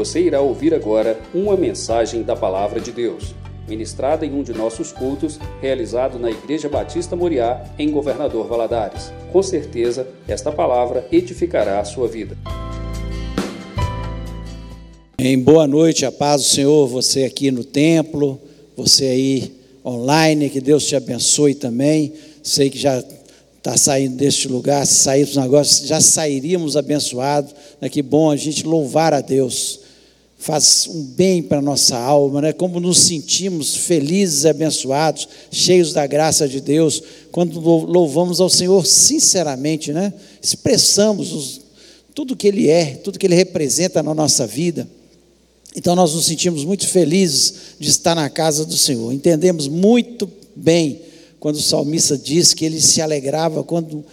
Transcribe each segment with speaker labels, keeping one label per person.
Speaker 1: Você irá ouvir agora uma mensagem da Palavra de Deus, ministrada em um de nossos cultos, realizado na Igreja Batista Moriá, em Governador Valadares. Com certeza, esta palavra edificará a sua vida.
Speaker 2: Em boa noite, a paz do Senhor, você aqui no templo, você aí online, que Deus te abençoe também. Sei que já está saindo deste lugar, se sairmos agora, já sairíamos abençoados. Né? Que bom a gente louvar a Deus. Faz um bem para a nossa alma, né? como nos sentimos felizes e abençoados, cheios da graça de Deus, quando louvamos ao Senhor sinceramente, né? expressamos os, tudo que Ele é, tudo que Ele representa na nossa vida. Então nós nos sentimos muito felizes de estar na casa do Senhor. Entendemos muito bem quando o salmista diz que ele se alegrava quando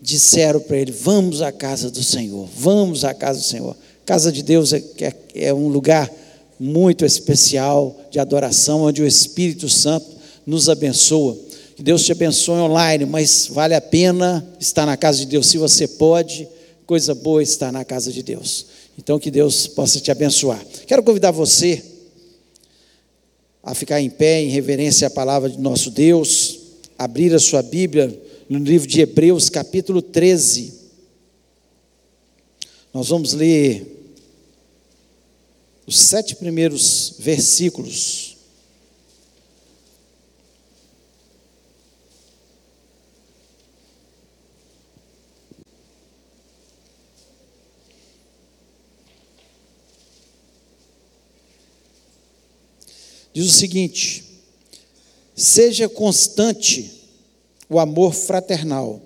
Speaker 2: disseram para ele: Vamos à casa do Senhor, vamos à casa do Senhor. Casa de Deus é, é, é um lugar muito especial de adoração, onde o Espírito Santo nos abençoa. Que Deus te abençoe online, mas vale a pena estar na casa de Deus. Se você pode, coisa boa estar na casa de Deus. Então, que Deus possa te abençoar. Quero convidar você a ficar em pé em reverência à palavra de nosso Deus, abrir a sua Bíblia no livro de Hebreus, capítulo 13. Nós vamos ler os sete primeiros versículos. Diz o seguinte: seja constante o amor fraternal.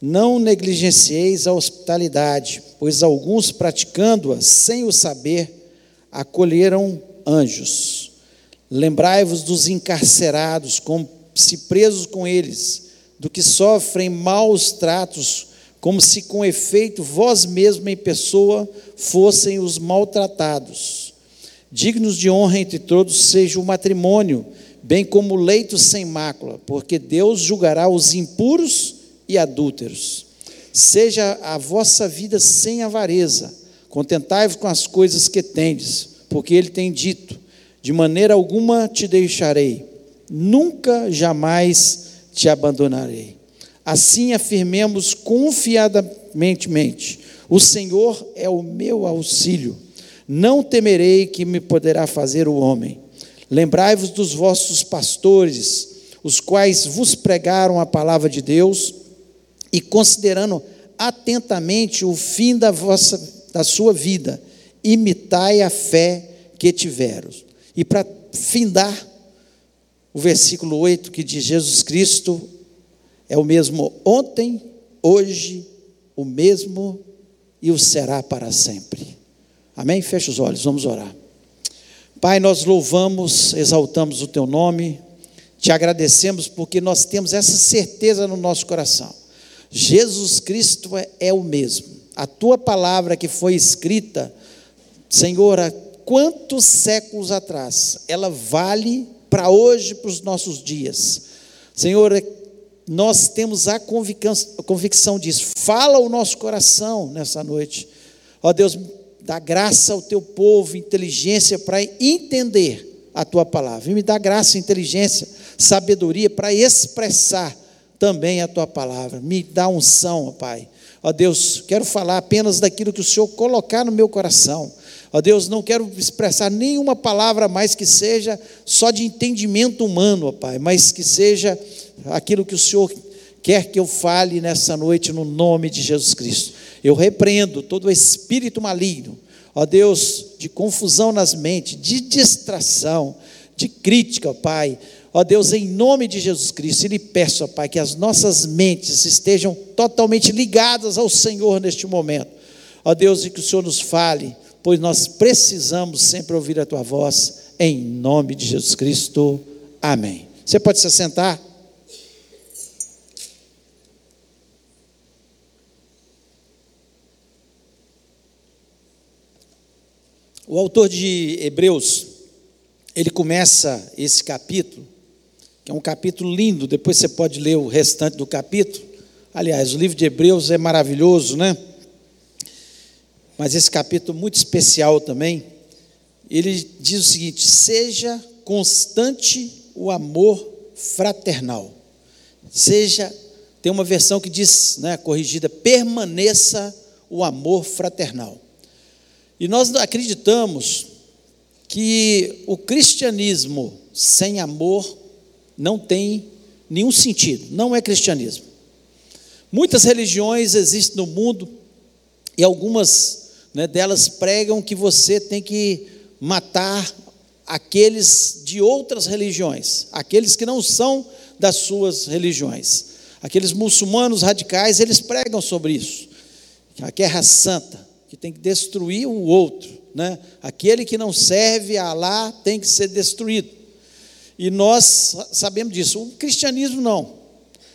Speaker 2: Não negligencieis a hospitalidade, pois alguns praticando-a sem o saber acolheram anjos. Lembrai-vos dos encarcerados, como se presos com eles, do que sofrem maus tratos, como se com efeito vós mesmos em pessoa fossem os maltratados Dignos de honra entre todos seja o matrimônio, bem como o leito sem mácula, porque Deus julgará os impuros e adúlteros. Seja a vossa vida sem avareza, contentai-vos com as coisas que tendes, porque Ele tem dito: de maneira alguma te deixarei, nunca jamais te abandonarei. Assim afirmemos confiadamente: o Senhor é o meu auxílio não temerei que me poderá fazer o homem. Lembrai-vos dos vossos pastores, os quais vos pregaram a palavra de Deus, e considerando atentamente o fim da, vossa, da sua vida, imitai a fé que tiveram. E para findar, o versículo 8 que diz: Jesus Cristo é o mesmo ontem, hoje, o mesmo e o será para sempre. Amém? Feche os olhos, vamos orar. Pai, nós louvamos, exaltamos o teu nome, te agradecemos porque nós temos essa certeza no nosso coração. Jesus Cristo é, é o mesmo. A tua palavra que foi escrita, Senhor, há quantos séculos atrás, ela vale para hoje, para os nossos dias. Senhor, nós temos a convicção, disso. Fala o nosso coração nessa noite. Ó Deus, Dá graça ao teu povo, inteligência para entender a tua palavra. E me dá graça, inteligência, sabedoria para expressar também a tua palavra. Me dá unção, Pai. Ó Deus, quero falar apenas daquilo que o Senhor colocar no meu coração. Ó Deus, não quero expressar nenhuma palavra mais que seja só de entendimento humano, ó Pai, mas que seja aquilo que o Senhor quer que eu fale nessa noite no nome de Jesus Cristo. Eu repreendo todo espírito maligno, ó Deus, de confusão nas mentes, de distração, de crítica, ó Pai. Ó Deus, em nome de Jesus Cristo, e lhe peço, ó Pai, que as nossas mentes estejam totalmente ligadas ao Senhor neste momento. Ó Deus, e que o Senhor nos fale, pois nós precisamos sempre ouvir a tua voz, em nome de Jesus Cristo. Amém. Você pode se assentar? O autor de Hebreus, ele começa esse capítulo, que é um capítulo lindo, depois você pode ler o restante do capítulo. Aliás, o livro de Hebreus é maravilhoso, né? mas esse capítulo muito especial também, ele diz o seguinte: seja constante o amor fraternal. Seja, tem uma versão que diz, né, corrigida, permaneça o amor fraternal. E nós acreditamos que o cristianismo sem amor não tem nenhum sentido, não é cristianismo. Muitas religiões existem no mundo e algumas né, delas pregam que você tem que matar aqueles de outras religiões, aqueles que não são das suas religiões. Aqueles muçulmanos radicais, eles pregam sobre isso. A guerra santa, que tem que destruir o outro, né? Aquele que não serve a Alá tem que ser destruído. E nós sabemos disso. O cristianismo não.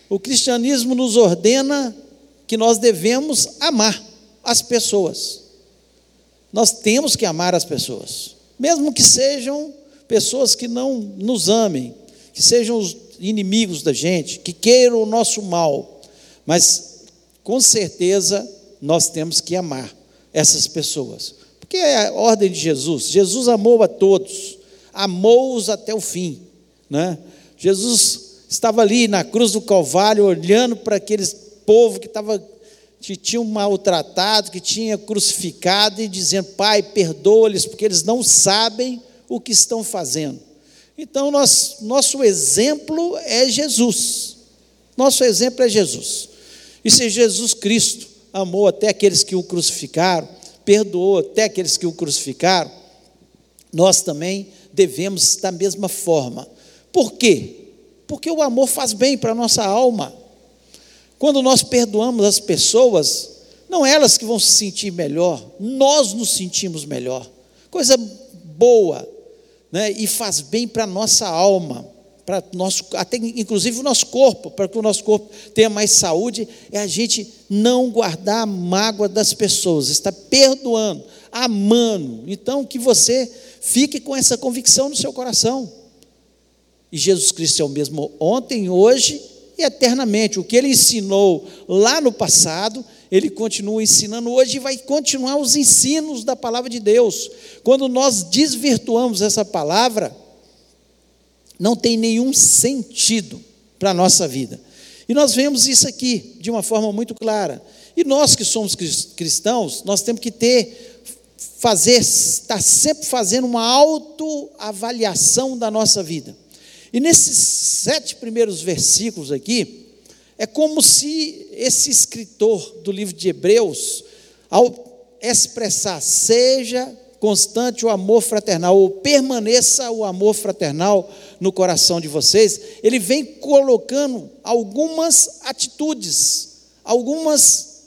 Speaker 2: O cristianismo nos ordena que nós devemos amar as pessoas. Nós temos que amar as pessoas, mesmo que sejam pessoas que não nos amem, que sejam os inimigos da gente, que queiram o nosso mal, mas com certeza nós temos que amar essas pessoas, porque é a ordem de Jesus. Jesus amou a todos, amou-os até o fim, né? Jesus estava ali na cruz do Calvário, olhando para aqueles povo que estava que tinham maltratado, que tinha crucificado e dizendo: Pai, perdoa-lhes, porque eles não sabem o que estão fazendo. Então, nosso exemplo é Jesus. Nosso exemplo é Jesus. E se Jesus Cristo amou até aqueles que o crucificaram, perdoou até aqueles que o crucificaram, nós também devemos da mesma forma. Por quê? Porque o amor faz bem para a nossa alma. Quando nós perdoamos as pessoas, não elas que vão se sentir melhor, nós nos sentimos melhor. Coisa boa, né? e faz bem para a nossa alma, para nosso, até inclusive o nosso corpo, para que o nosso corpo tenha mais saúde, é a gente não guardar a mágoa das pessoas, está perdoando, amando. Então, que você fique com essa convicção no seu coração. E Jesus Cristo é o mesmo ontem, hoje e eternamente. O que ele ensinou lá no passado, ele continua ensinando hoje e vai continuar os ensinos da palavra de Deus. Quando nós desvirtuamos essa palavra, não tem nenhum sentido para a nossa vida. E nós vemos isso aqui de uma forma muito clara. E nós que somos cristãos, nós temos que ter, fazer, estar sempre fazendo uma autoavaliação da nossa vida. E nesses sete primeiros versículos aqui, é como se esse escritor do livro de Hebreus, ao expressar, seja constante o amor fraternal, ou permaneça o amor fraternal no coração de vocês, ele vem colocando algumas atitudes, algumas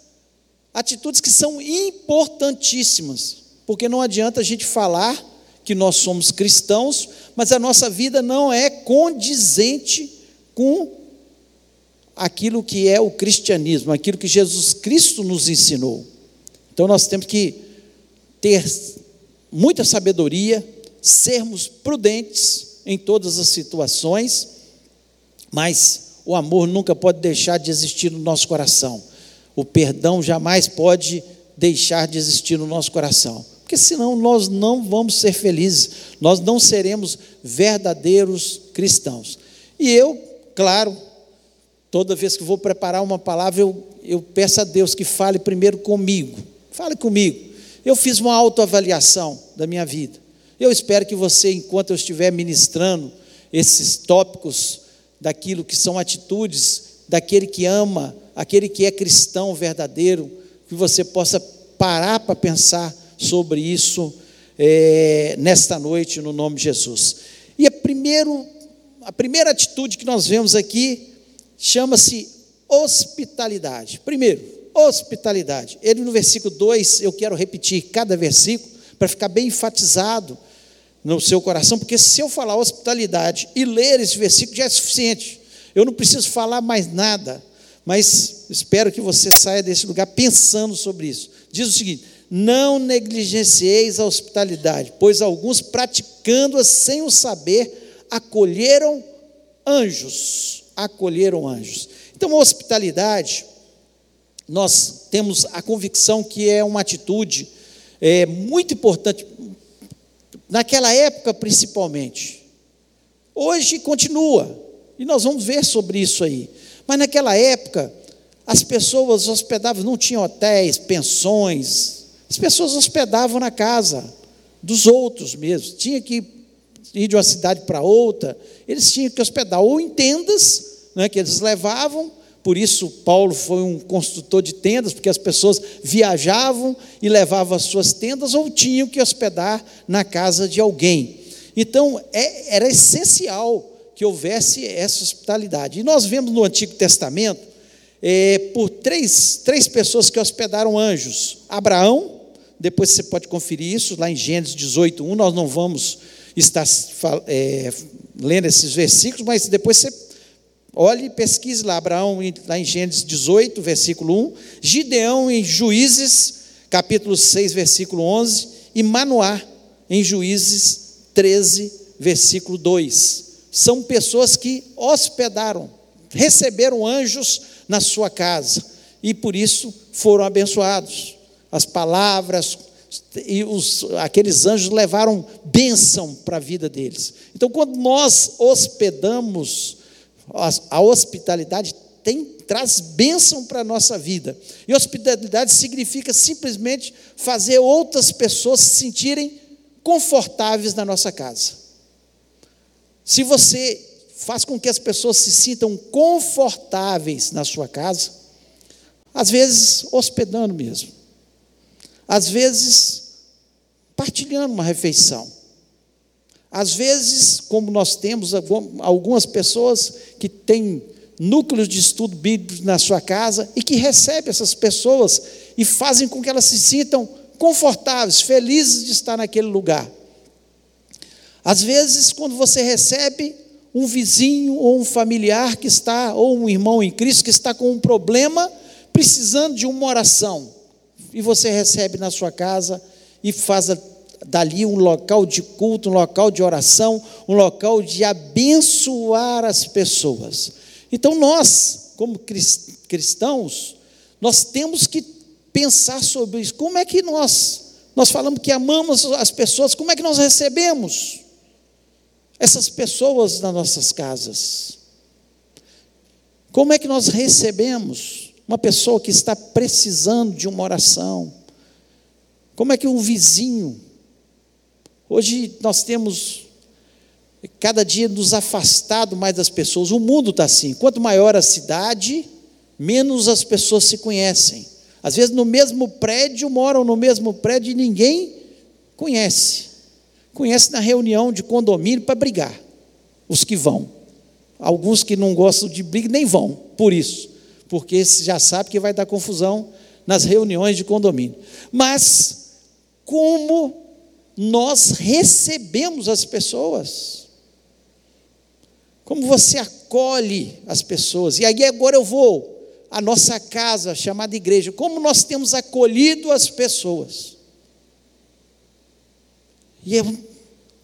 Speaker 2: atitudes que são importantíssimas, porque não adianta a gente falar que nós somos cristãos, mas a nossa vida não é condizente com aquilo que é o cristianismo, aquilo que Jesus Cristo nos ensinou. Então nós temos que ter muita sabedoria, sermos prudentes em todas as situações, mas o amor nunca pode deixar de existir no nosso coração. O perdão jamais pode deixar de existir no nosso coração, porque senão nós não vamos ser felizes, nós não seremos verdadeiros cristãos. E eu, claro, Toda vez que vou preparar uma palavra, eu, eu peço a Deus que fale primeiro comigo. Fale comigo. Eu fiz uma autoavaliação da minha vida. Eu espero que você, enquanto eu estiver ministrando esses tópicos daquilo que são atitudes daquele que ama, aquele que é cristão verdadeiro, que você possa parar para pensar sobre isso é, nesta noite, no nome de Jesus. E a, primeiro, a primeira atitude que nós vemos aqui chama-se hospitalidade. Primeiro, hospitalidade. Ele no versículo 2, eu quero repetir cada versículo para ficar bem enfatizado no seu coração, porque se eu falar hospitalidade e ler esse versículo já é suficiente. Eu não preciso falar mais nada, mas espero que você saia desse lugar pensando sobre isso. Diz o seguinte: não negligencieis a hospitalidade, pois alguns praticando-a sem o saber acolheram anjos acolheram anjos. Então, a hospitalidade, nós temos a convicção que é uma atitude é muito importante, naquela época principalmente. Hoje continua, e nós vamos ver sobre isso aí. Mas naquela época, as pessoas hospedavam, não tinham hotéis, pensões, as pessoas hospedavam na casa dos outros mesmo. Tinha que ir de uma cidade para outra, eles tinham que hospedar ou em tendas, né, que eles levavam. Por isso, Paulo foi um construtor de tendas, porque as pessoas viajavam e levavam as suas tendas ou tinham que hospedar na casa de alguém. Então, é, era essencial que houvesse essa hospitalidade. E nós vemos no Antigo Testamento é, por três, três pessoas que hospedaram anjos: Abraão, depois você pode conferir isso lá em Gênesis 18, 1. Nós não vamos estar é, lendo esses versículos, mas depois você olhe e pesquise lá. Abraão, lá em Gênesis 18, versículo 1. Gideão, em Juízes, capítulo 6, versículo 11. E Manoá, em Juízes 13, versículo 2. São pessoas que hospedaram, receberam anjos na sua casa e por isso foram abençoados. As palavras e os, aqueles anjos levaram bênção para a vida deles. Então, quando nós hospedamos, a hospitalidade tem, traz bênção para a nossa vida. E hospitalidade significa simplesmente fazer outras pessoas se sentirem confortáveis na nossa casa. Se você faz com que as pessoas se sintam confortáveis na sua casa, às vezes hospedando mesmo, às vezes partilhando uma refeição, às vezes, como nós temos algumas pessoas que têm núcleos de estudo bíblico na sua casa e que recebem essas pessoas e fazem com que elas se sintam confortáveis, felizes de estar naquele lugar. Às vezes, quando você recebe um vizinho ou um familiar que está, ou um irmão em Cristo que está com um problema, precisando de uma oração, e você recebe na sua casa e faz dali um local de culto, um local de oração, um local de abençoar as pessoas. Então nós, como cristãos, nós temos que pensar sobre isso. Como é que nós, nós falamos que amamos as pessoas, como é que nós recebemos essas pessoas nas nossas casas? Como é que nós recebemos uma pessoa que está precisando de uma oração? Como é que um vizinho? Hoje nós temos cada dia nos afastado mais das pessoas. O mundo está assim. Quanto maior a cidade, menos as pessoas se conhecem. Às vezes no mesmo prédio, moram no mesmo prédio e ninguém conhece. Conhece na reunião de condomínio para brigar. Os que vão. Alguns que não gostam de briga nem vão, por isso. Porque já sabe que vai dar confusão nas reuniões de condomínio. Mas, como nós recebemos as pessoas? Como você acolhe as pessoas? E aí agora eu vou a nossa casa chamada igreja, como nós temos acolhido as pessoas. E é,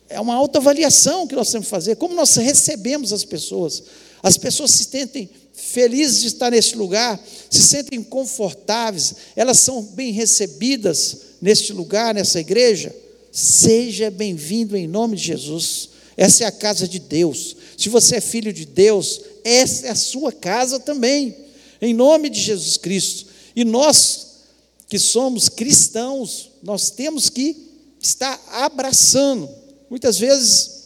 Speaker 2: é uma autoavaliação que nós temos que fazer, como nós recebemos as pessoas. As pessoas se sentem felizes de estar neste lugar, se sentem confortáveis, elas são bem recebidas neste lugar, nessa igreja. Seja bem-vindo em nome de Jesus. Essa é a casa de Deus. Se você é filho de Deus, essa é a sua casa também em nome de Jesus Cristo. E nós que somos cristãos, nós temos que estar abraçando. Muitas vezes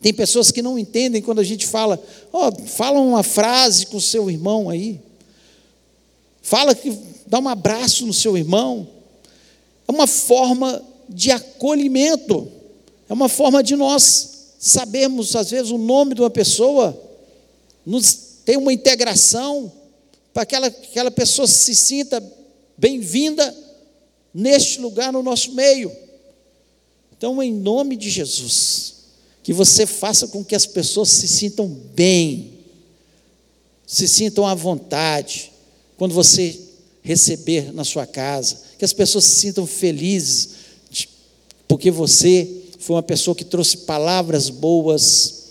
Speaker 2: tem pessoas que não entendem quando a gente fala, ó, oh, fala uma frase com o seu irmão aí. Fala que dá um abraço no seu irmão. É uma forma de acolhimento. É uma forma de nós sabermos às vezes o nome de uma pessoa, nos tem uma integração para que aquela, aquela pessoa se sinta bem-vinda neste lugar, no nosso meio. Então, em nome de Jesus, que você faça com que as pessoas se sintam bem, se sintam à vontade, quando você receber na sua casa, que as pessoas se sintam felizes, porque você foi uma pessoa que trouxe palavras boas.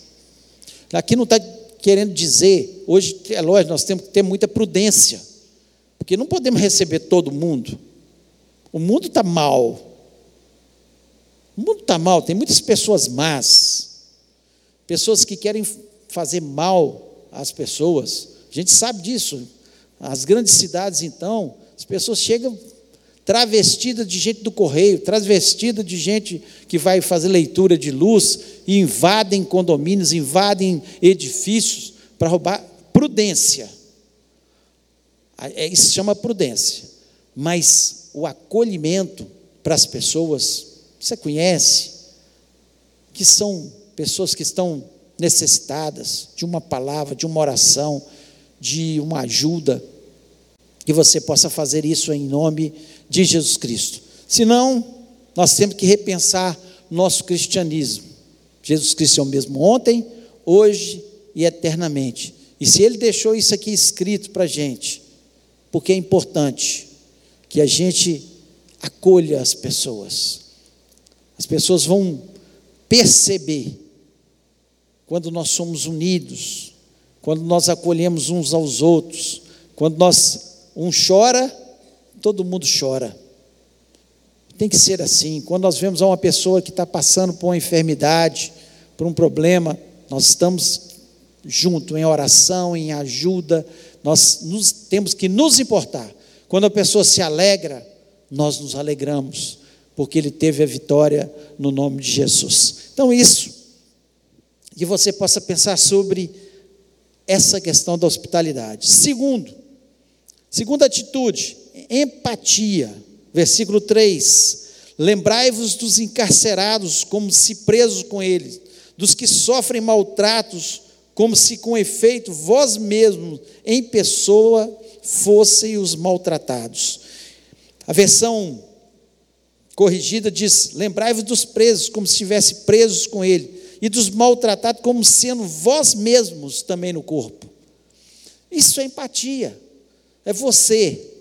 Speaker 2: Aqui não está querendo dizer, hoje é lógico, nós temos que ter muita prudência, porque não podemos receber todo mundo. O mundo está mal, O mundo está mal, tem muitas pessoas más, pessoas que querem fazer mal às pessoas. A gente sabe disso. As grandes cidades, então, as pessoas chegam travestidas de gente do correio, travestidas de gente que vai fazer leitura de luz e invadem condomínios, invadem edifícios para roubar prudência. É, isso se chama prudência. Mas o acolhimento para as pessoas, você conhece, que são pessoas que estão necessitadas de uma palavra, de uma oração, de uma ajuda, que você possa fazer isso em nome de Jesus Cristo. Senão, nós temos que repensar nosso cristianismo. Jesus Cristo é o mesmo ontem, hoje e eternamente. E se Ele deixou isso aqui escrito para a gente, porque é importante que a gente acolha as pessoas. As pessoas vão perceber quando nós somos unidos, quando nós acolhemos uns aos outros, quando nós um chora, todo mundo chora. Tem que ser assim. Quando nós vemos uma pessoa que está passando por uma enfermidade, por um problema, nós estamos junto em oração, em ajuda. Nós nos, temos que nos importar. Quando a pessoa se alegra, nós nos alegramos, porque ele teve a vitória no nome de Jesus. Então, isso, que você possa pensar sobre essa questão da hospitalidade. Segundo, segunda atitude, empatia. Versículo 3: Lembrai-vos dos encarcerados, como se presos com eles, dos que sofrem maltratos, como se com efeito vós mesmos, em pessoa, fossem os maltratados. A versão corrigida diz: Lembrai-vos dos presos, como se estivesse presos com ele e dos maltratados como sendo vós mesmos também no corpo. Isso é empatia. É você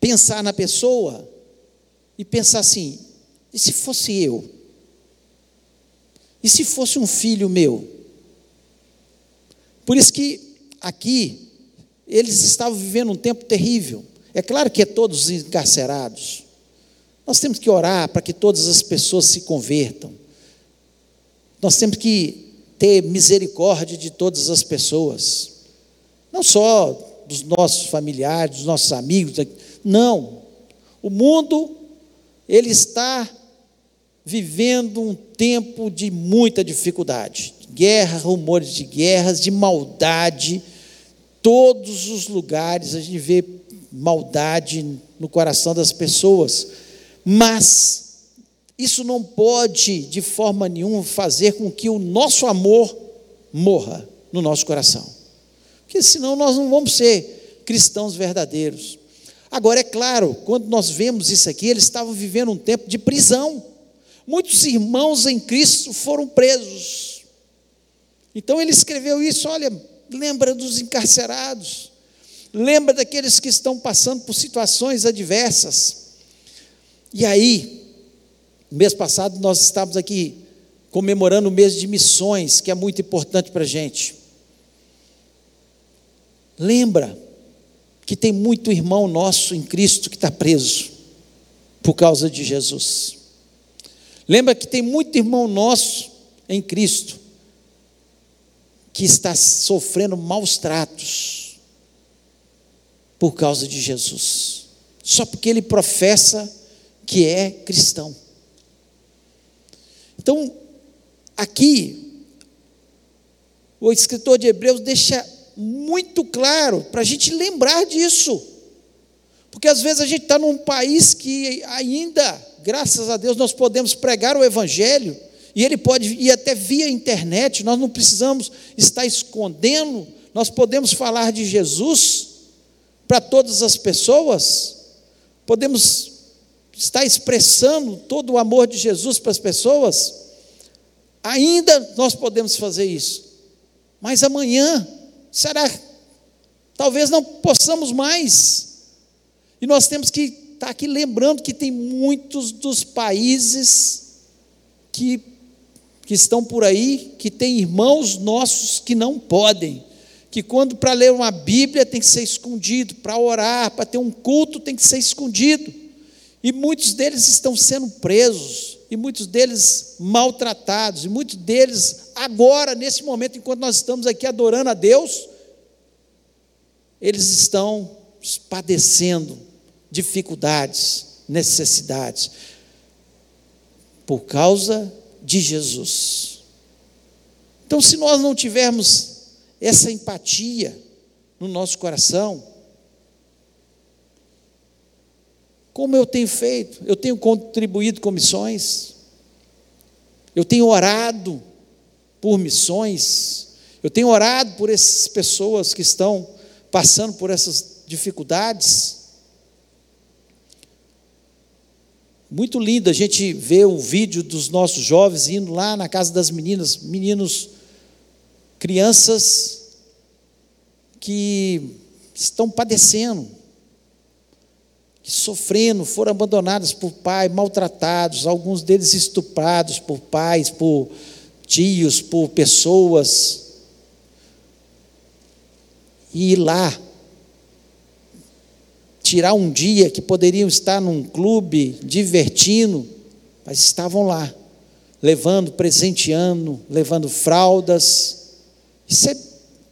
Speaker 2: pensar na pessoa e pensar assim: e se fosse eu? E se fosse um filho meu? Por isso que aqui eles estavam vivendo um tempo terrível. É claro que é todos encarcerados. Nós temos que orar para que todas as pessoas se convertam. Nós temos que ter misericórdia de todas as pessoas, não só dos nossos familiares, dos nossos amigos, não. O mundo ele está vivendo um tempo de muita dificuldade, guerra, rumores de guerras, de maldade, todos os lugares a gente vê maldade no coração das pessoas, mas isso não pode, de forma nenhuma, fazer com que o nosso amor morra no nosso coração. Porque senão nós não vamos ser cristãos verdadeiros. Agora, é claro, quando nós vemos isso aqui, eles estavam vivendo um tempo de prisão. Muitos irmãos em Cristo foram presos. Então ele escreveu isso: olha, lembra dos encarcerados, lembra daqueles que estão passando por situações adversas. E aí, Mês passado nós estávamos aqui comemorando o mês de missões, que é muito importante para a gente. Lembra que tem muito irmão nosso em Cristo que está preso por causa de Jesus. Lembra que tem muito irmão nosso em Cristo que está sofrendo maus tratos por causa de Jesus, só porque ele professa que é cristão. Então, aqui, o escritor de Hebreus deixa muito claro para a gente lembrar disso. Porque às vezes a gente está num país que ainda, graças a Deus, nós podemos pregar o Evangelho, e ele pode ir até via internet, nós não precisamos estar escondendo, nós podemos falar de Jesus para todas as pessoas, podemos está expressando todo o amor de Jesus para as pessoas, ainda nós podemos fazer isso. Mas amanhã, será? Talvez não possamos mais. E nós temos que estar aqui lembrando que tem muitos dos países que, que estão por aí, que tem irmãos nossos que não podem. Que quando para ler uma Bíblia tem que ser escondido, para orar, para ter um culto tem que ser escondido. E muitos deles estão sendo presos, e muitos deles maltratados, e muitos deles agora, nesse momento, enquanto nós estamos aqui adorando a Deus, eles estão padecendo dificuldades, necessidades, por causa de Jesus. Então, se nós não tivermos essa empatia no nosso coração, como eu tenho feito? Eu tenho contribuído com missões, eu tenho orado por missões, eu tenho orado por essas pessoas que estão passando por essas dificuldades. Muito lindo a gente ver o vídeo dos nossos jovens indo lá na casa das meninas, meninos, crianças que estão padecendo, sofrendo, foram abandonados por pai, maltratados, alguns deles estuprados por pais, por tios, por pessoas. E ir lá, tirar um dia que poderiam estar num clube divertindo, mas estavam lá, levando, presenteando, levando fraldas. Isso é,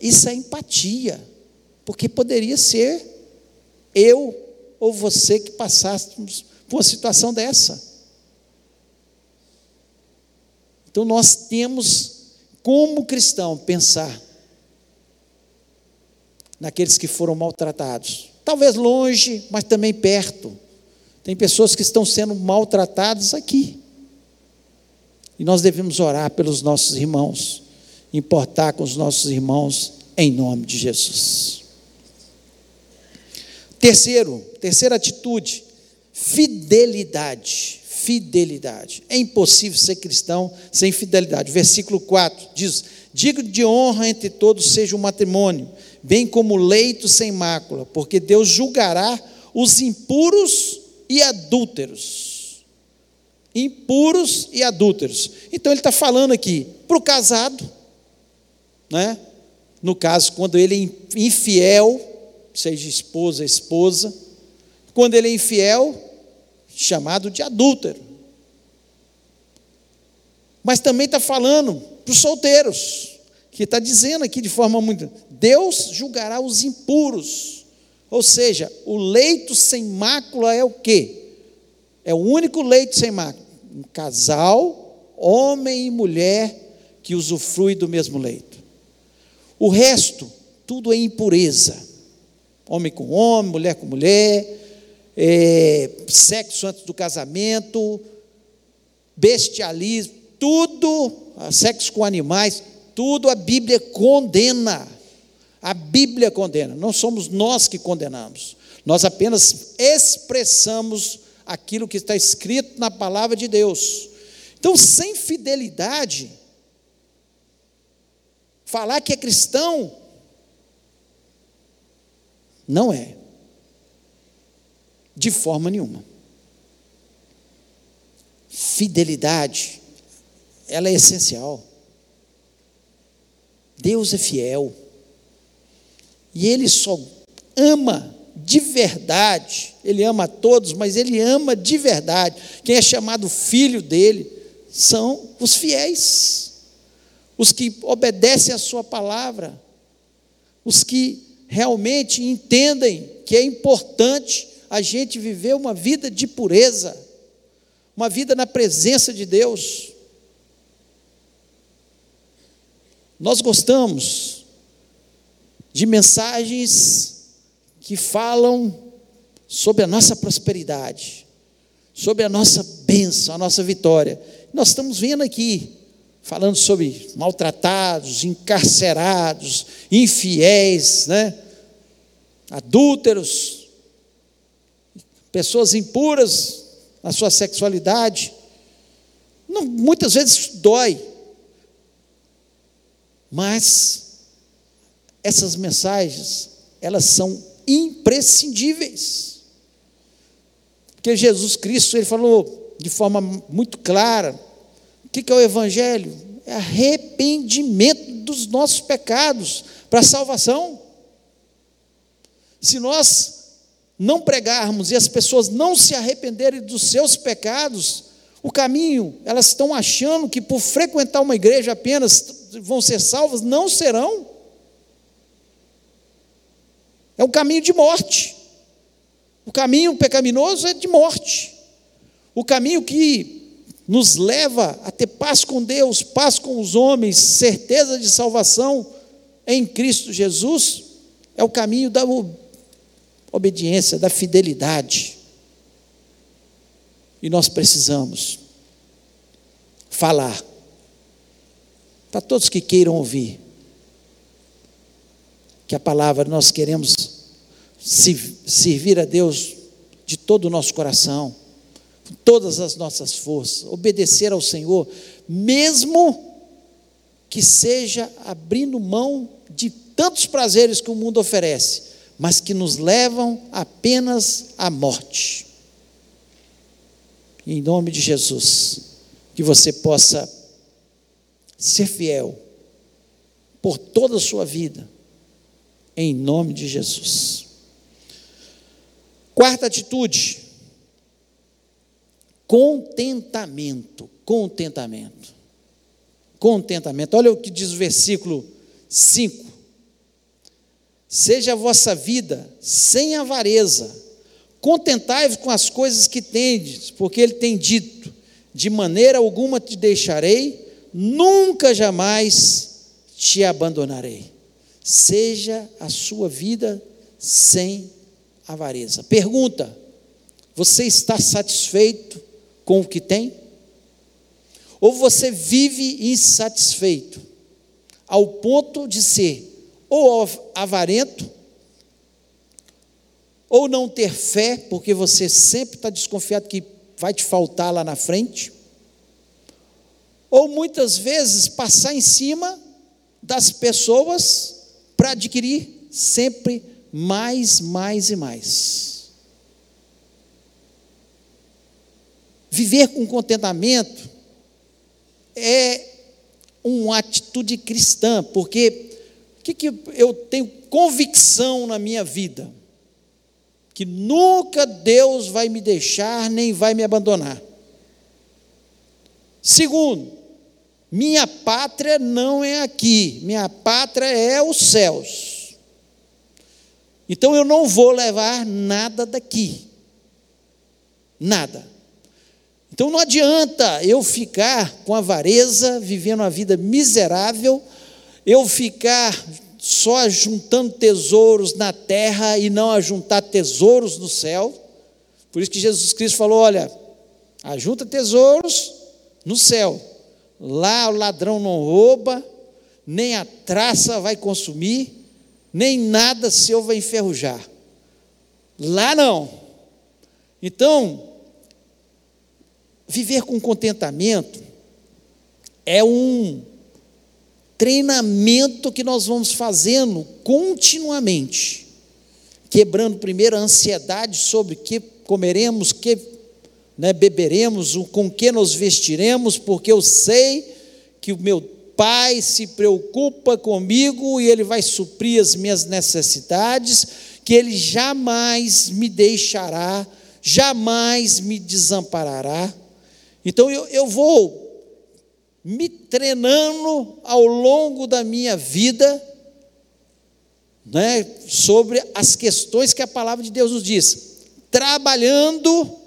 Speaker 2: isso é empatia, porque poderia ser eu ou você que passássemos por uma situação dessa. Então nós temos, como cristão, pensar naqueles que foram maltratados. Talvez longe, mas também perto. Tem pessoas que estão sendo maltratadas aqui. E nós devemos orar pelos nossos irmãos, importar com os nossos irmãos, em nome de Jesus. Terceiro, terceira atitude, fidelidade. Fidelidade. É impossível ser cristão sem fidelidade. Versículo 4 diz: Digo de honra entre todos seja o matrimônio, bem como leito sem mácula, porque Deus julgará os impuros e adúlteros. Impuros e adúlteros. Então ele está falando aqui para o casado, né? no caso, quando ele é infiel, seja esposa, esposa. Quando ele é infiel, chamado de adúltero. Mas também está falando para os solteiros, que está dizendo aqui de forma muito. Deus julgará os impuros. Ou seja, o leito sem mácula é o quê? É o único leito sem mácula. Um casal, homem e mulher, que usufrui do mesmo leito. O resto, tudo é impureza homem com homem, mulher com mulher, é, sexo antes do casamento, bestialismo, tudo, sexo com animais, tudo a Bíblia condena. A Bíblia condena, não somos nós que condenamos, nós apenas expressamos aquilo que está escrito na palavra de Deus. Então, sem fidelidade, falar que é cristão não é. De forma nenhuma. Fidelidade, ela é essencial. Deus é fiel. E Ele só ama de verdade. Ele ama a todos, mas Ele ama de verdade. Quem é chamado filho dele são os fiéis, os que obedecem a Sua palavra, os que realmente entendem que é importante a gente viver uma vida de pureza, uma vida na presença de Deus. Nós gostamos de mensagens que falam sobre a nossa prosperidade, sobre a nossa bênção, a nossa vitória. Nós estamos vendo aqui falando sobre maltratados, encarcerados, infiéis, né? adúlteros, pessoas impuras na sua sexualidade. Não, muitas vezes dói, mas essas mensagens, elas são imprescindíveis. Porque Jesus Cristo, ele falou de forma muito clara, que, que é o Evangelho? É arrependimento dos nossos pecados para salvação. Se nós não pregarmos e as pessoas não se arrependerem dos seus pecados, O caminho, elas estão achando que por frequentar uma igreja apenas vão ser salvas, não serão. É um caminho de morte. O caminho pecaminoso é de morte. O caminho que nos leva a ter paz com Deus, paz com os homens, certeza de salvação em Cristo Jesus, é o caminho da obediência, da fidelidade. E nós precisamos falar para todos que queiram ouvir que a palavra nós queremos servir a Deus de todo o nosso coração, com todas as nossas forças, obedecer ao Senhor, mesmo que seja abrindo mão de tantos prazeres que o mundo oferece, mas que nos levam apenas à morte. Em nome de Jesus, que você possa ser fiel por toda a sua vida, em nome de Jesus. Quarta atitude, contentamento. Contentamento. Contentamento. Olha o que diz o versículo 5. Seja a vossa vida sem avareza, contentai-vos com as coisas que tendes, porque ele tem dito: de maneira alguma te deixarei, nunca jamais te abandonarei. Seja a sua vida sem avareza. Pergunta: você está satisfeito com o que tem? Ou você vive insatisfeito, ao ponto de ser ou avarento, ou não ter fé, porque você sempre está desconfiado que vai te faltar lá na frente, ou muitas vezes passar em cima das pessoas para adquirir sempre mais, mais e mais. Viver com contentamento é uma atitude cristã, porque o que, que eu tenho convicção na minha vida? Que nunca Deus vai me deixar nem vai me abandonar. Segundo, minha pátria não é aqui, minha pátria é os céus. Então eu não vou levar nada daqui. Nada. Então não adianta eu ficar com avareza, vivendo uma vida miserável, eu ficar só juntando tesouros na terra e não ajuntar tesouros no céu. Por isso que Jesus Cristo falou: olha, ajunta tesouros no céu. Lá o ladrão não rouba, nem a traça vai consumir, nem nada seu vai enferrujar. Lá não. Então, viver com contentamento é um treinamento que nós vamos fazendo continuamente, quebrando primeiro a ansiedade sobre o que comeremos, que né, beberemos, com que nos vestiremos, porque eu sei que o meu Pai se preocupa comigo e Ele vai suprir as minhas necessidades, que Ele jamais me deixará, jamais me desamparará. Então eu, eu vou me treinando ao longo da minha vida, né, sobre as questões que a palavra de Deus nos diz, trabalhando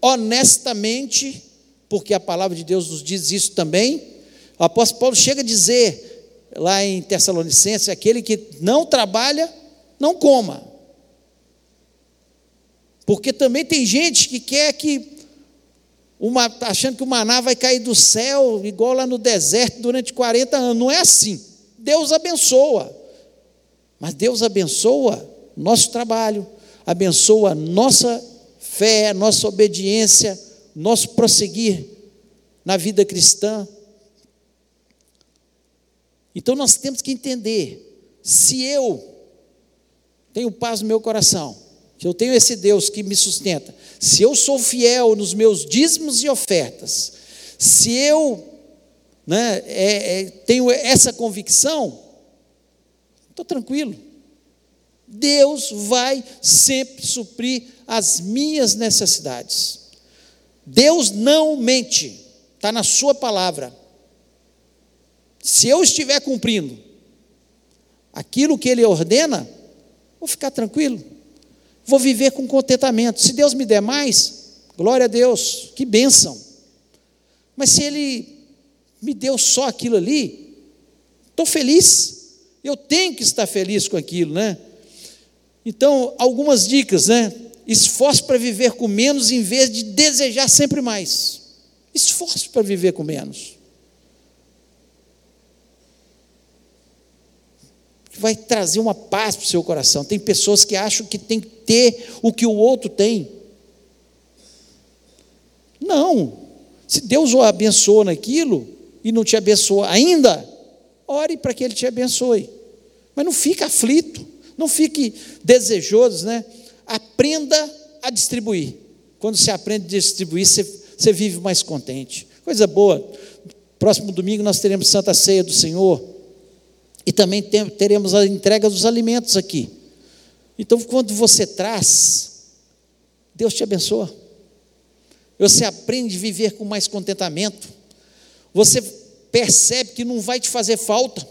Speaker 2: honestamente, porque a palavra de Deus nos diz isso também o apóstolo Paulo chega a dizer, lá em Tessalonicenses, aquele que não trabalha, não coma. Porque também tem gente que quer que, uma, achando que o maná vai cair do céu, igual lá no deserto, durante 40 anos. Não é assim. Deus abençoa. Mas Deus abençoa nosso trabalho, abençoa nossa fé, nossa obediência, nosso prosseguir na vida cristã. Então nós temos que entender: se eu tenho paz no meu coração, se eu tenho esse Deus que me sustenta, se eu sou fiel nos meus dízimos e ofertas, se eu né, é, é, tenho essa convicção, estou tranquilo. Deus vai sempre suprir as minhas necessidades. Deus não mente, está na Sua palavra. Se eu estiver cumprindo aquilo que Ele ordena, vou ficar tranquilo, vou viver com contentamento. Se Deus me der mais, glória a Deus, que bênção. Mas se Ele me deu só aquilo ali, estou feliz. Eu tenho que estar feliz com aquilo, né? Então, algumas dicas, né? Esforço para viver com menos em vez de desejar sempre mais. Esforço para viver com menos. Vai trazer uma paz para o seu coração. Tem pessoas que acham que tem que ter o que o outro tem. Não. Se Deus o abençoou naquilo e não te abençoou ainda, ore para que Ele te abençoe. Mas não fique aflito, não fique desejoso, né? Aprenda a distribuir. Quando você aprende a distribuir, você, você vive mais contente. Coisa boa. Próximo domingo nós teremos Santa Ceia do Senhor. E também teremos a entrega dos alimentos aqui. Então, quando você traz, Deus te abençoa. Você aprende a viver com mais contentamento. Você percebe que não vai te fazer falta.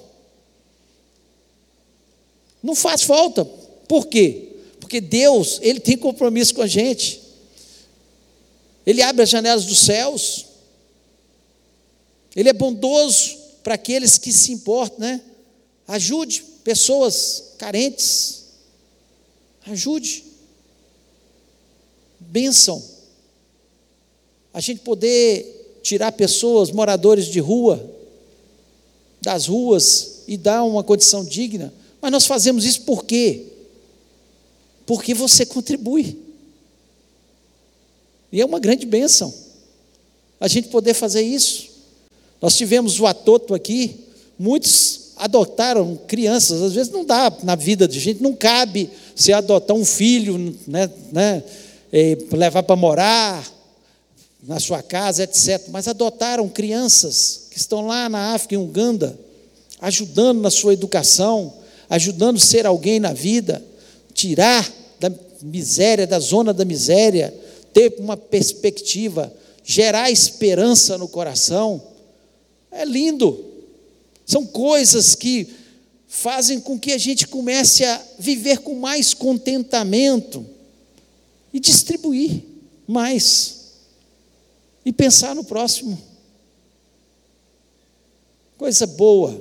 Speaker 2: Não faz falta. Por quê? Porque Deus, Ele tem compromisso com a gente. Ele abre as janelas dos céus. Ele é bondoso para aqueles que se importam, né? Ajude pessoas carentes. Ajude. Bênção. A gente poder tirar pessoas, moradores de rua, das ruas e dar uma condição digna. Mas nós fazemos isso por quê? porque você contribui. E é uma grande bênção a gente poder fazer isso. Nós tivemos o Atoto aqui, muitos adotaram crianças, às vezes não dá na vida de gente, não cabe se adotar um filho, né, né, levar para morar na sua casa, etc. Mas adotaram crianças que estão lá na África, em Uganda, ajudando na sua educação, ajudando a ser alguém na vida, tirar da miséria, da zona da miséria, ter uma perspectiva, gerar esperança no coração. É lindo. São coisas que fazem com que a gente comece a viver com mais contentamento e distribuir mais e pensar no próximo. Coisa boa.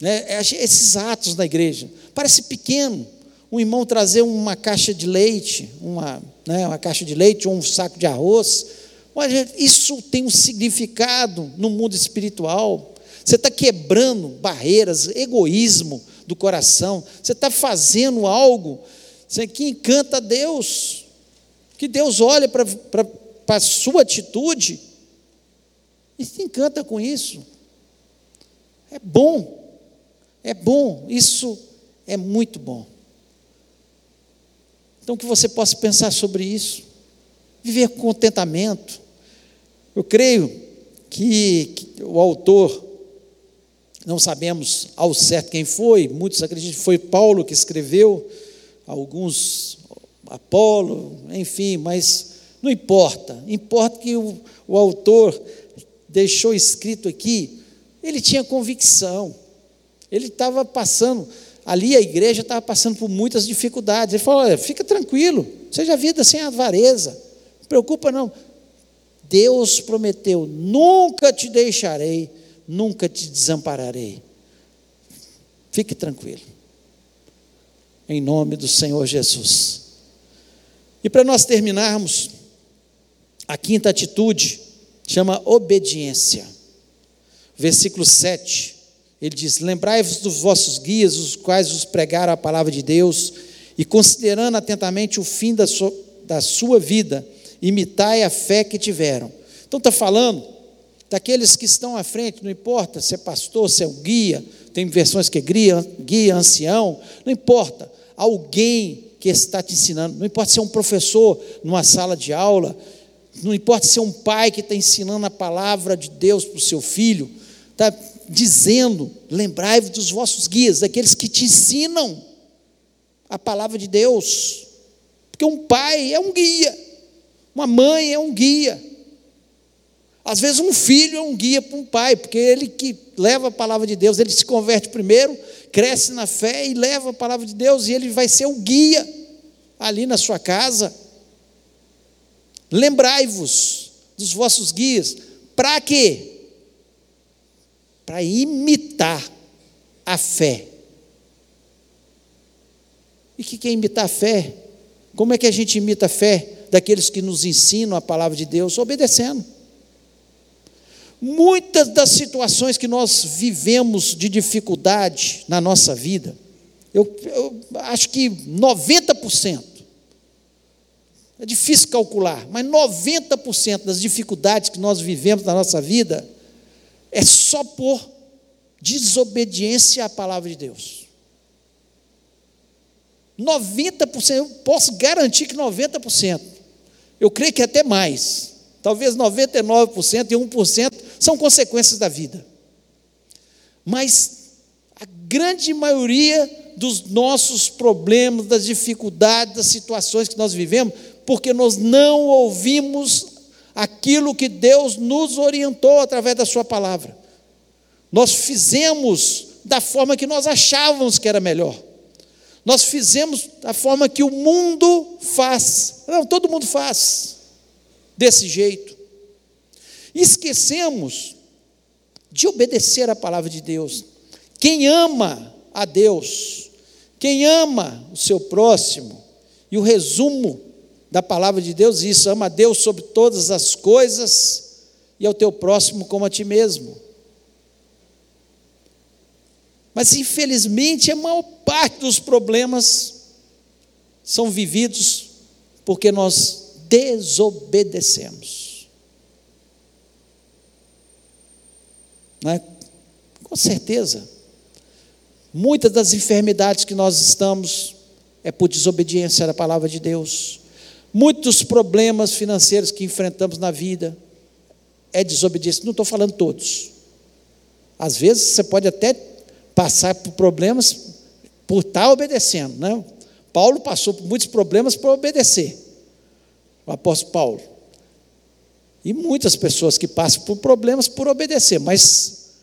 Speaker 2: Né? É, esses atos na igreja. Parece pequeno, um irmão trazer uma caixa de leite, uma, né, uma caixa de leite ou um saco de arroz. Olha, isso tem um significado no mundo espiritual. Você está quebrando barreiras, egoísmo do coração. Você está fazendo algo que encanta Deus. Que Deus olha para a sua atitude e se encanta com isso. É bom. É bom. Isso é muito bom. Então, que você possa pensar sobre isso, viver com contentamento. Eu creio que, que o autor, não sabemos ao certo quem foi, muitos acreditam que foi Paulo que escreveu, alguns Apolo, enfim, mas não importa, importa que o, o autor deixou escrito aqui, ele tinha convicção, ele estava passando ali a igreja estava passando por muitas dificuldades. Ele falou: olha, fica tranquilo, seja vida sem avareza, não preocupa não. Deus prometeu: nunca te deixarei, nunca te desampararei. Fique tranquilo. Em nome do Senhor Jesus. E para nós terminarmos, a quinta atitude chama obediência. Versículo 7. Ele diz: Lembrai-vos dos vossos guias, os quais vos pregaram a palavra de Deus, e considerando atentamente o fim da sua, da sua vida, imitai a fé que tiveram. Então está falando daqueles que estão à frente, não importa se é pastor, se é o guia, tem versões que é guia, guia ancião, não importa, alguém que está te ensinando, não importa se é um professor numa sala de aula, não importa se é um pai que está ensinando a palavra de Deus para o seu filho, está dizendo: lembrai-vos dos vossos guias, daqueles que te ensinam a palavra de Deus. Porque um pai é um guia. Uma mãe é um guia. Às vezes um filho é um guia para um pai, porque ele que leva a palavra de Deus, ele se converte primeiro, cresce na fé e leva a palavra de Deus, e ele vai ser o guia ali na sua casa. Lembrai-vos dos vossos guias. Para quê? Para imitar a fé. E o que é imitar a fé? Como é que a gente imita a fé daqueles que nos ensinam a palavra de Deus? Obedecendo. Muitas das situações que nós vivemos de dificuldade na nossa vida, eu, eu acho que 90%, é difícil calcular, mas 90% das dificuldades que nós vivemos na nossa vida é só por desobediência à palavra de Deus. 90%, eu posso garantir que 90%, eu creio que até mais, talvez 99% e 1% são consequências da vida. Mas a grande maioria dos nossos problemas, das dificuldades, das situações que nós vivemos, porque nós não ouvimos aquilo que Deus nos orientou através da Sua palavra. Nós fizemos da forma que nós achávamos que era melhor. Nós fizemos da forma que o mundo faz. Não, todo mundo faz desse jeito. Esquecemos de obedecer a palavra de Deus. Quem ama a Deus, quem ama o seu próximo, e o resumo da palavra de Deus isso: ama a Deus sobre todas as coisas e ao teu próximo como a ti mesmo. Mas infelizmente a maior parte dos problemas são vividos porque nós desobedecemos. Não é? Com certeza. Muitas das enfermidades que nós estamos é por desobediência da palavra de Deus. Muitos problemas financeiros que enfrentamos na vida é desobediência. Não estou falando todos. Às vezes você pode até passar por problemas por estar obedecendo. Né? Paulo passou por muitos problemas para obedecer. O apóstolo Paulo. E muitas pessoas que passam por problemas por obedecer, mas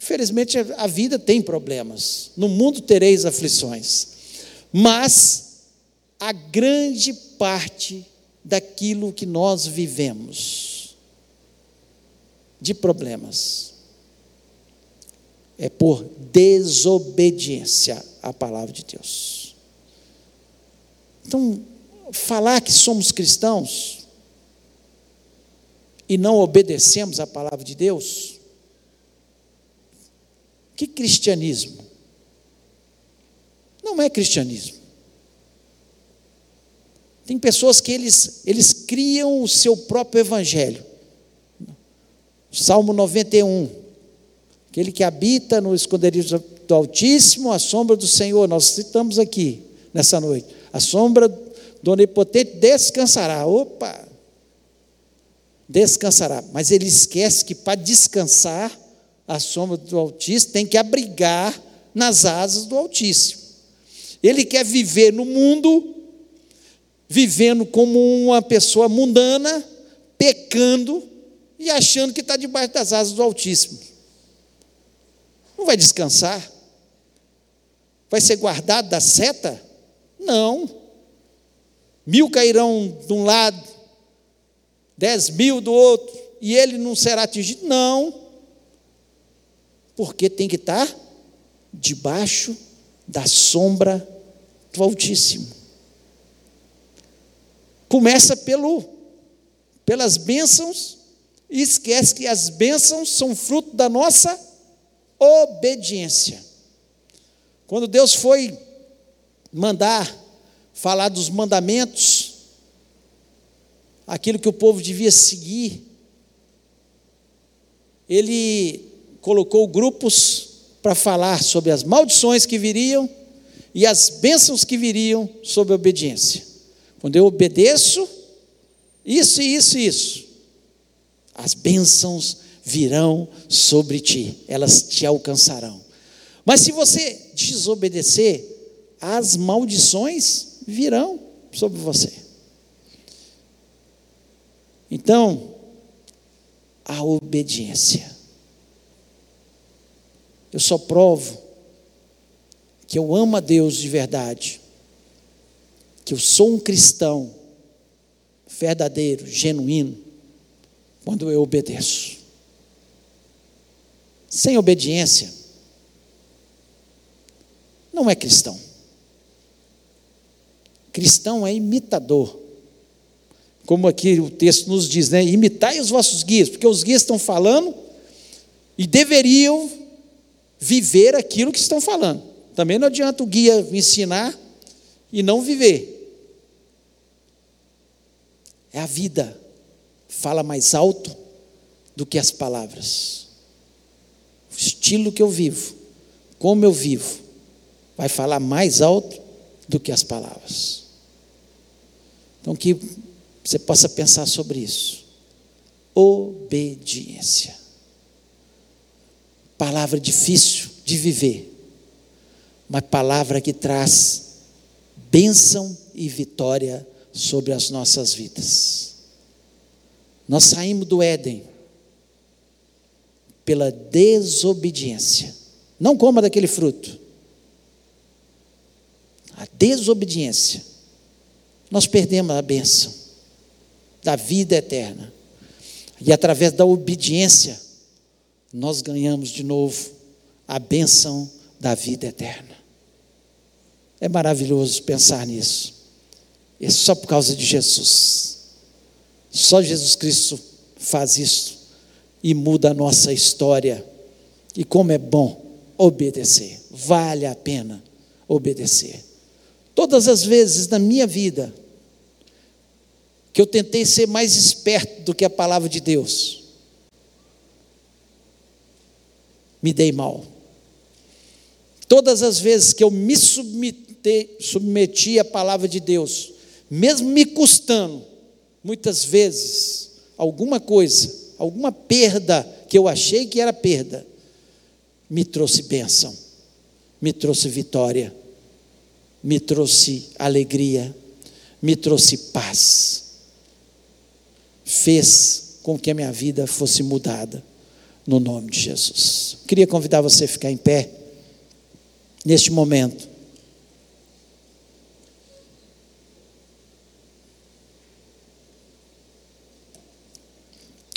Speaker 2: infelizmente a vida tem problemas. No mundo tereis aflições. Mas a grande parte daquilo que nós vivemos de problemas é por desobediência à palavra de Deus. Então, falar que somos cristãos e não obedecemos à palavra de Deus? Que cristianismo? Não é cristianismo. Tem pessoas que eles, eles criam o seu próprio evangelho. Salmo 91. Aquele que habita no esconderijo do Altíssimo, a sombra do Senhor. Nós citamos aqui nessa noite. A sombra do Onipotente descansará. Opa! descansará. Mas ele esquece que para descansar, a sombra do Altíssimo tem que abrigar nas asas do Altíssimo. Ele quer viver no mundo, vivendo como uma pessoa mundana, pecando e achando que está debaixo das asas do Altíssimo. Não vai descansar? Vai ser guardado da seta? Não. Mil cairão de um lado, dez mil do outro, e ele não será atingido? Não, porque tem que estar debaixo da sombra do Altíssimo. Começa pelo, pelas bênçãos, e esquece que as bênçãos são fruto da nossa obediência. Quando Deus foi mandar falar dos mandamentos, aquilo que o povo devia seguir. Ele colocou grupos para falar sobre as maldições que viriam e as bênçãos que viriam sobre a obediência. Quando eu obedeço, isso, isso, isso, as bênçãos virão sobre ti, elas te alcançarão. Mas se você desobedecer, as maldições virão sobre você. Então, a obediência. Eu só provo que eu amo a Deus de verdade, que eu sou um cristão verdadeiro, genuíno, quando eu obedeço. Sem obediência, não é cristão. Cristão é imitador. Como aqui o texto nos diz, né? Imitai os vossos guias, porque os guias estão falando e deveriam viver aquilo que estão falando. Também não adianta o guia ensinar e não viver. É a vida. Fala mais alto do que as palavras. O estilo que eu vivo, como eu vivo, vai falar mais alto do que as palavras. Então, que você possa pensar sobre isso. Obediência. Palavra difícil de viver, mas palavra que traz bênção e vitória sobre as nossas vidas. Nós saímos do Éden pela desobediência. Não coma daquele fruto. A desobediência. Nós perdemos a bênção da vida eterna. E através da obediência, nós ganhamos de novo a bênção da vida eterna. É maravilhoso pensar nisso. É só por causa de Jesus. Só Jesus Cristo faz isso e muda a nossa história. E como é bom obedecer. Vale a pena obedecer. Todas as vezes na minha vida que eu tentei ser mais esperto do que a palavra de Deus, me dei mal. Todas as vezes que eu me submeti, submeti à palavra de Deus, mesmo me custando, muitas vezes, alguma coisa, alguma perda que eu achei que era perda, me trouxe bênção, me trouxe vitória, me trouxe alegria, me trouxe paz, fez com que a minha vida fosse mudada, no nome de Jesus. Queria convidar você a ficar em pé, neste momento.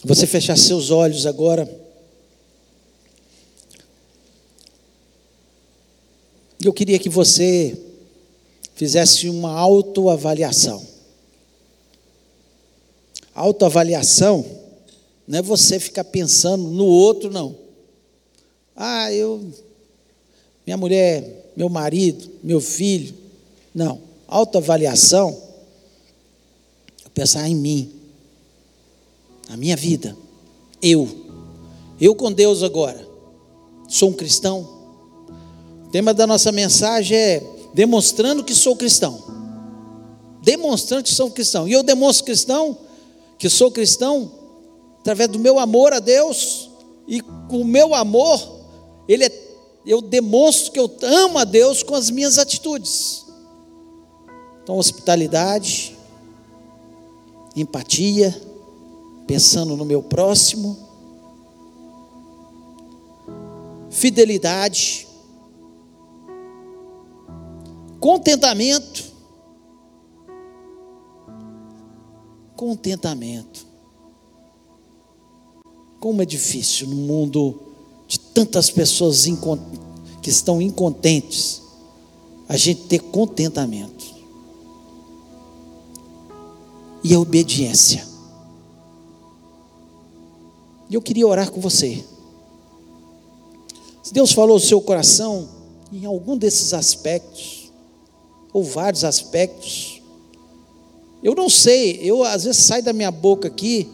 Speaker 2: Você fechar seus olhos agora. Eu queria que você fizesse uma autoavaliação. Autoavaliação não é você ficar pensando no outro, não. Ah, eu, minha mulher, meu marido, meu filho. Não. Autoavaliação é pensar em mim a minha vida. Eu. Eu com Deus agora. Sou um cristão. O tema da nossa mensagem é demonstrando que sou cristão. Demonstrando que sou cristão. E eu demonstro cristão, que sou cristão, através do meu amor a Deus. E com o meu amor, ele é, eu demonstro que eu amo a Deus com as minhas atitudes. Então, hospitalidade, empatia, pensando no meu próximo, fidelidade, contentamento, contentamento. Como é difícil no mundo de tantas pessoas que estão incontentes, a gente ter contentamento e a obediência. E eu queria orar com você. Se Deus falou no seu coração, em algum desses aspectos, ou vários aspectos, eu não sei, eu às vezes sai da minha boca aqui,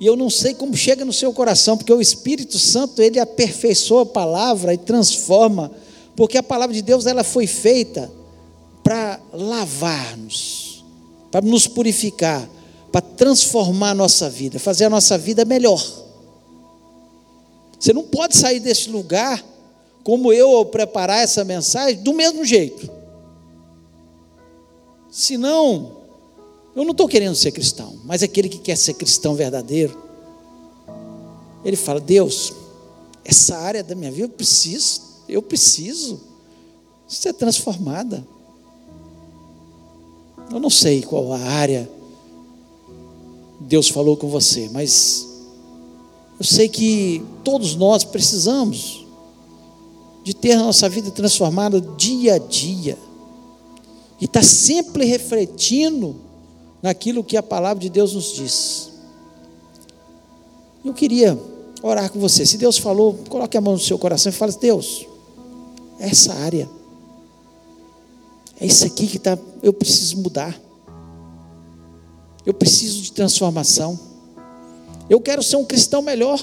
Speaker 2: e eu não sei como chega no seu coração, porque o Espírito Santo, ele aperfeiçoa a palavra e transforma, porque a palavra de Deus, ela foi feita para lavar-nos, para nos purificar, para transformar a nossa vida, fazer a nossa vida melhor. Você não pode sair desse lugar, como eu ao preparar essa mensagem, do mesmo jeito. Senão, Eu não estou querendo ser cristão, mas aquele que quer ser cristão verdadeiro, ele fala: Deus, essa área da minha vida eu preciso, eu preciso ser transformada. Eu não sei qual a área Deus falou com você, mas eu sei que todos nós precisamos de ter a nossa vida transformada dia a dia e estar tá sempre refletindo naquilo que a palavra de Deus nos diz. Eu queria orar com você. Se Deus falou, coloque a mão no seu coração e fale: Deus, é essa área, é isso aqui que está. Eu preciso mudar. Eu preciso de transformação. Eu quero ser um cristão melhor.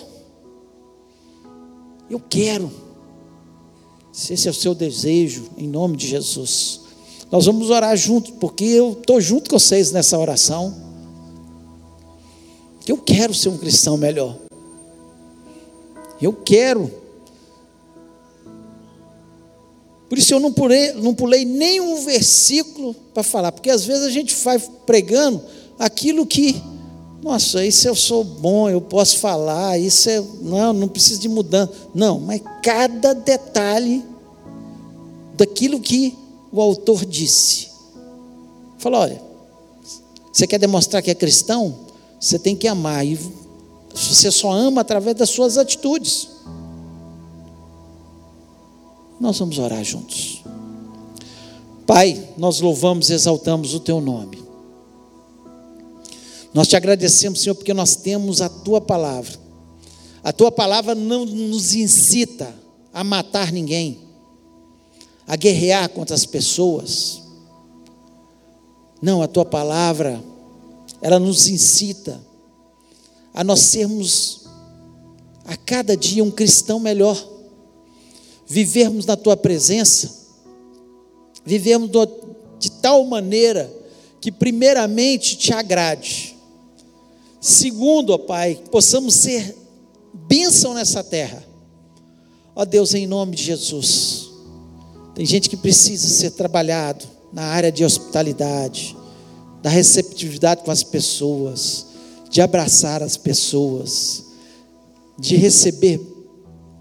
Speaker 2: Eu quero. Se esse é o seu desejo, em nome de Jesus. Nós vamos orar juntos, porque eu estou junto com vocês nessa oração. Eu quero ser um cristão melhor. Eu quero. Por isso eu não pulei, não pulei nenhum versículo para falar, porque às vezes a gente vai pregando aquilo que, nossa, isso eu sou bom, eu posso falar, isso é, não, não preciso de mudança. Não, mas cada detalhe daquilo que o autor disse. Falou: olha, você quer demonstrar que é cristão? Você tem que amar. E você só ama através das suas atitudes. Nós vamos orar juntos. Pai, nós louvamos e exaltamos o teu nome. Nós te agradecemos, Senhor, porque nós temos a tua palavra. A tua palavra não nos incita a matar ninguém, a guerrear contra as pessoas. Não, a tua palavra, ela nos incita a nós sermos a cada dia um cristão melhor, vivermos na tua presença, vivermos de tal maneira que, primeiramente, te agrade, segundo, ó Pai, possamos ser bênção nessa terra, ó Deus, em nome de Jesus. Tem gente que precisa ser trabalhado na área de hospitalidade, da receptividade com as pessoas, de abraçar as pessoas, de receber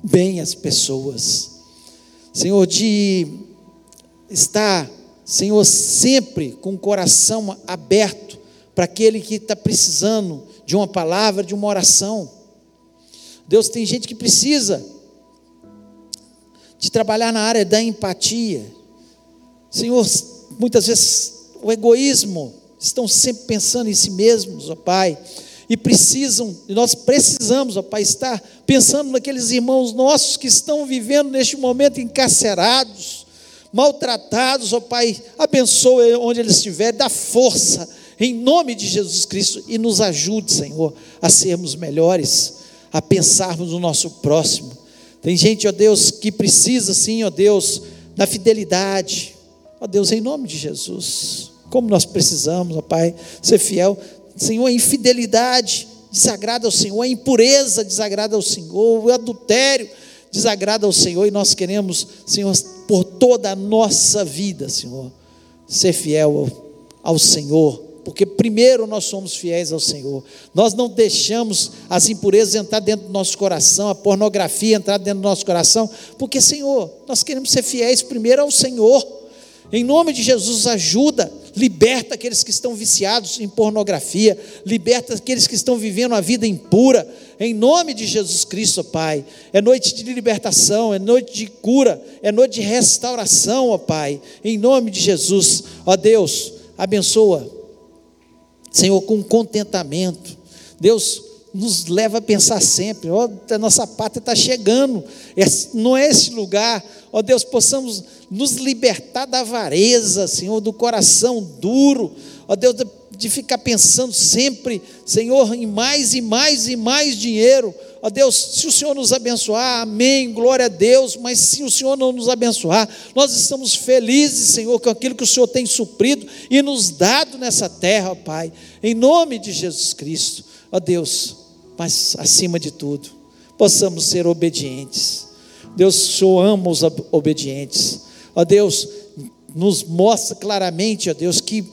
Speaker 2: bem as pessoas. Senhor, de estar, Senhor, sempre com o coração aberto para aquele que está precisando de uma palavra, de uma oração. Deus, tem gente que precisa de trabalhar na área da empatia. Senhor, muitas vezes o egoísmo estão sempre pensando em si mesmos, ó Pai, e precisam, e nós precisamos, ó Pai, estar pensando naqueles irmãos nossos que estão vivendo neste momento encarcerados, maltratados, ó Pai, abençoe onde eles estiverem, dá força, em nome de Jesus Cristo, e nos ajude, Senhor, a sermos melhores, a pensarmos no nosso próximo. Tem gente, ó Deus, que precisa, sim, ó Deus, da fidelidade, ó Deus, em nome de Jesus. Como nós precisamos, ó Pai, ser fiel. Senhor, a infidelidade desagrada ao Senhor, a impureza desagrada ao Senhor, o adultério desagrada ao Senhor, e nós queremos, Senhor, por toda a nossa vida, Senhor, ser fiel ao, ao Senhor, porque primeiro nós somos fiéis ao Senhor. Nós não deixamos as impurezas entrar dentro do nosso coração, a pornografia entrar dentro do nosso coração, porque, Senhor, nós queremos ser fiéis primeiro ao Senhor. Em nome de Jesus, ajuda, liberta aqueles que estão viciados em pornografia, liberta aqueles que estão vivendo a vida impura, em nome de Jesus Cristo, Pai. É noite de libertação, é noite de cura, é noite de restauração, ó Pai, em nome de Jesus, ó Deus, abençoa, Senhor, com contentamento. Deus, nos leva a pensar sempre, ó, a nossa pátria está chegando, não é esse lugar, ó Deus, possamos nos libertar da avareza, Senhor, do coração duro, ó Deus, de ficar pensando sempre, Senhor, em mais e mais e mais dinheiro, ó Deus, se o Senhor nos abençoar, amém, glória a Deus, mas se o Senhor não nos abençoar, nós estamos felizes, Senhor, com aquilo que o Senhor tem suprido e nos dado nessa terra, ó Pai, em nome de Jesus Cristo, ó Deus, mas acima de tudo, possamos ser obedientes. Deus, o Senhor ama os obedientes. Ó Deus, nos mostra claramente, ó Deus, que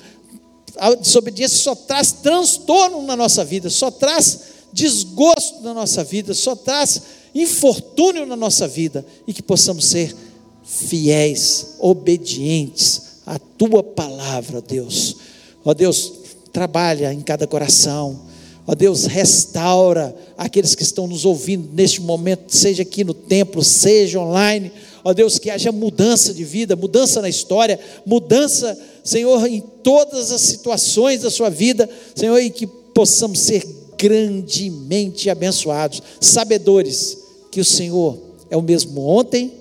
Speaker 2: a desobediência só traz transtorno na nossa vida, só traz desgosto na nossa vida, só traz infortúnio na nossa vida e que possamos ser fiéis, obedientes à tua palavra, Deus. Ó Deus, trabalha em cada coração. Ó Deus, restaura aqueles que estão nos ouvindo neste momento, seja aqui no templo, seja online. Ó Deus, que haja mudança de vida, mudança na história, mudança, Senhor, em todas as situações da sua vida, Senhor, e que possamos ser grandemente abençoados, sabedores que o Senhor é o mesmo ontem,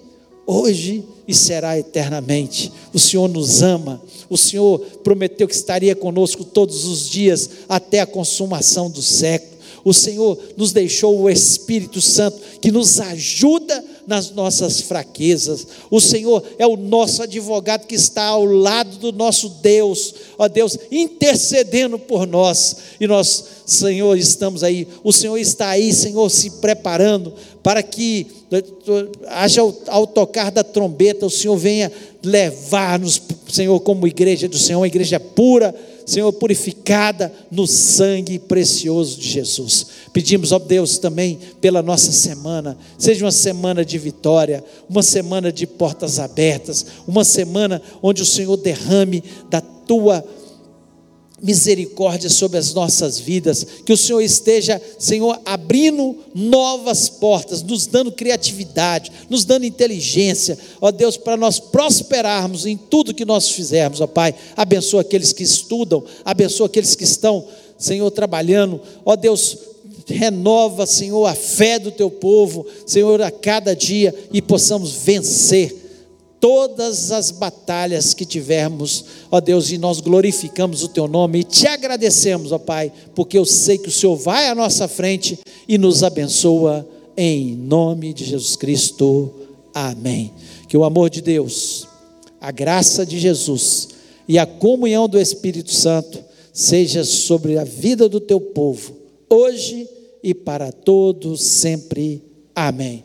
Speaker 2: hoje e será eternamente. O Senhor nos ama, o Senhor prometeu que estaria conosco todos os dias até a consumação do século. O Senhor nos deixou o Espírito Santo que nos ajuda nas nossas fraquezas. O Senhor é o nosso advogado que está ao lado do nosso Deus, ó Deus, intercedendo por nós. E nós, Senhor, estamos aí. O Senhor está aí, Senhor, se preparando para que haja ao tocar da trombeta, o Senhor venha levar-nos, Senhor, como igreja do Senhor, uma igreja pura Senhor, purificada no sangue precioso de Jesus. Pedimos, ó Deus, também pela nossa semana, seja uma semana de vitória, uma semana de portas abertas, uma semana onde o Senhor derrame da tua misericórdia sobre as nossas vidas, que o Senhor esteja, Senhor, abrindo novas portas, nos dando criatividade, nos dando inteligência, ó Deus, para nós prosperarmos em tudo que nós fizermos, ó Pai. Abençoa aqueles que estudam, abençoa aqueles que estão, Senhor, trabalhando, ó Deus, renova, Senhor, a fé do teu povo, Senhor, a cada dia e possamos vencer todas as batalhas que tivermos, ó Deus, e nós glorificamos o Teu nome e te agradecemos, ó Pai, porque eu sei que o Senhor vai à nossa frente e nos abençoa, em nome de Jesus Cristo. Amém. Que o amor de Deus, a graça de Jesus e a comunhão do Espírito Santo seja sobre a vida do Teu povo, hoje e para todos sempre. Amém.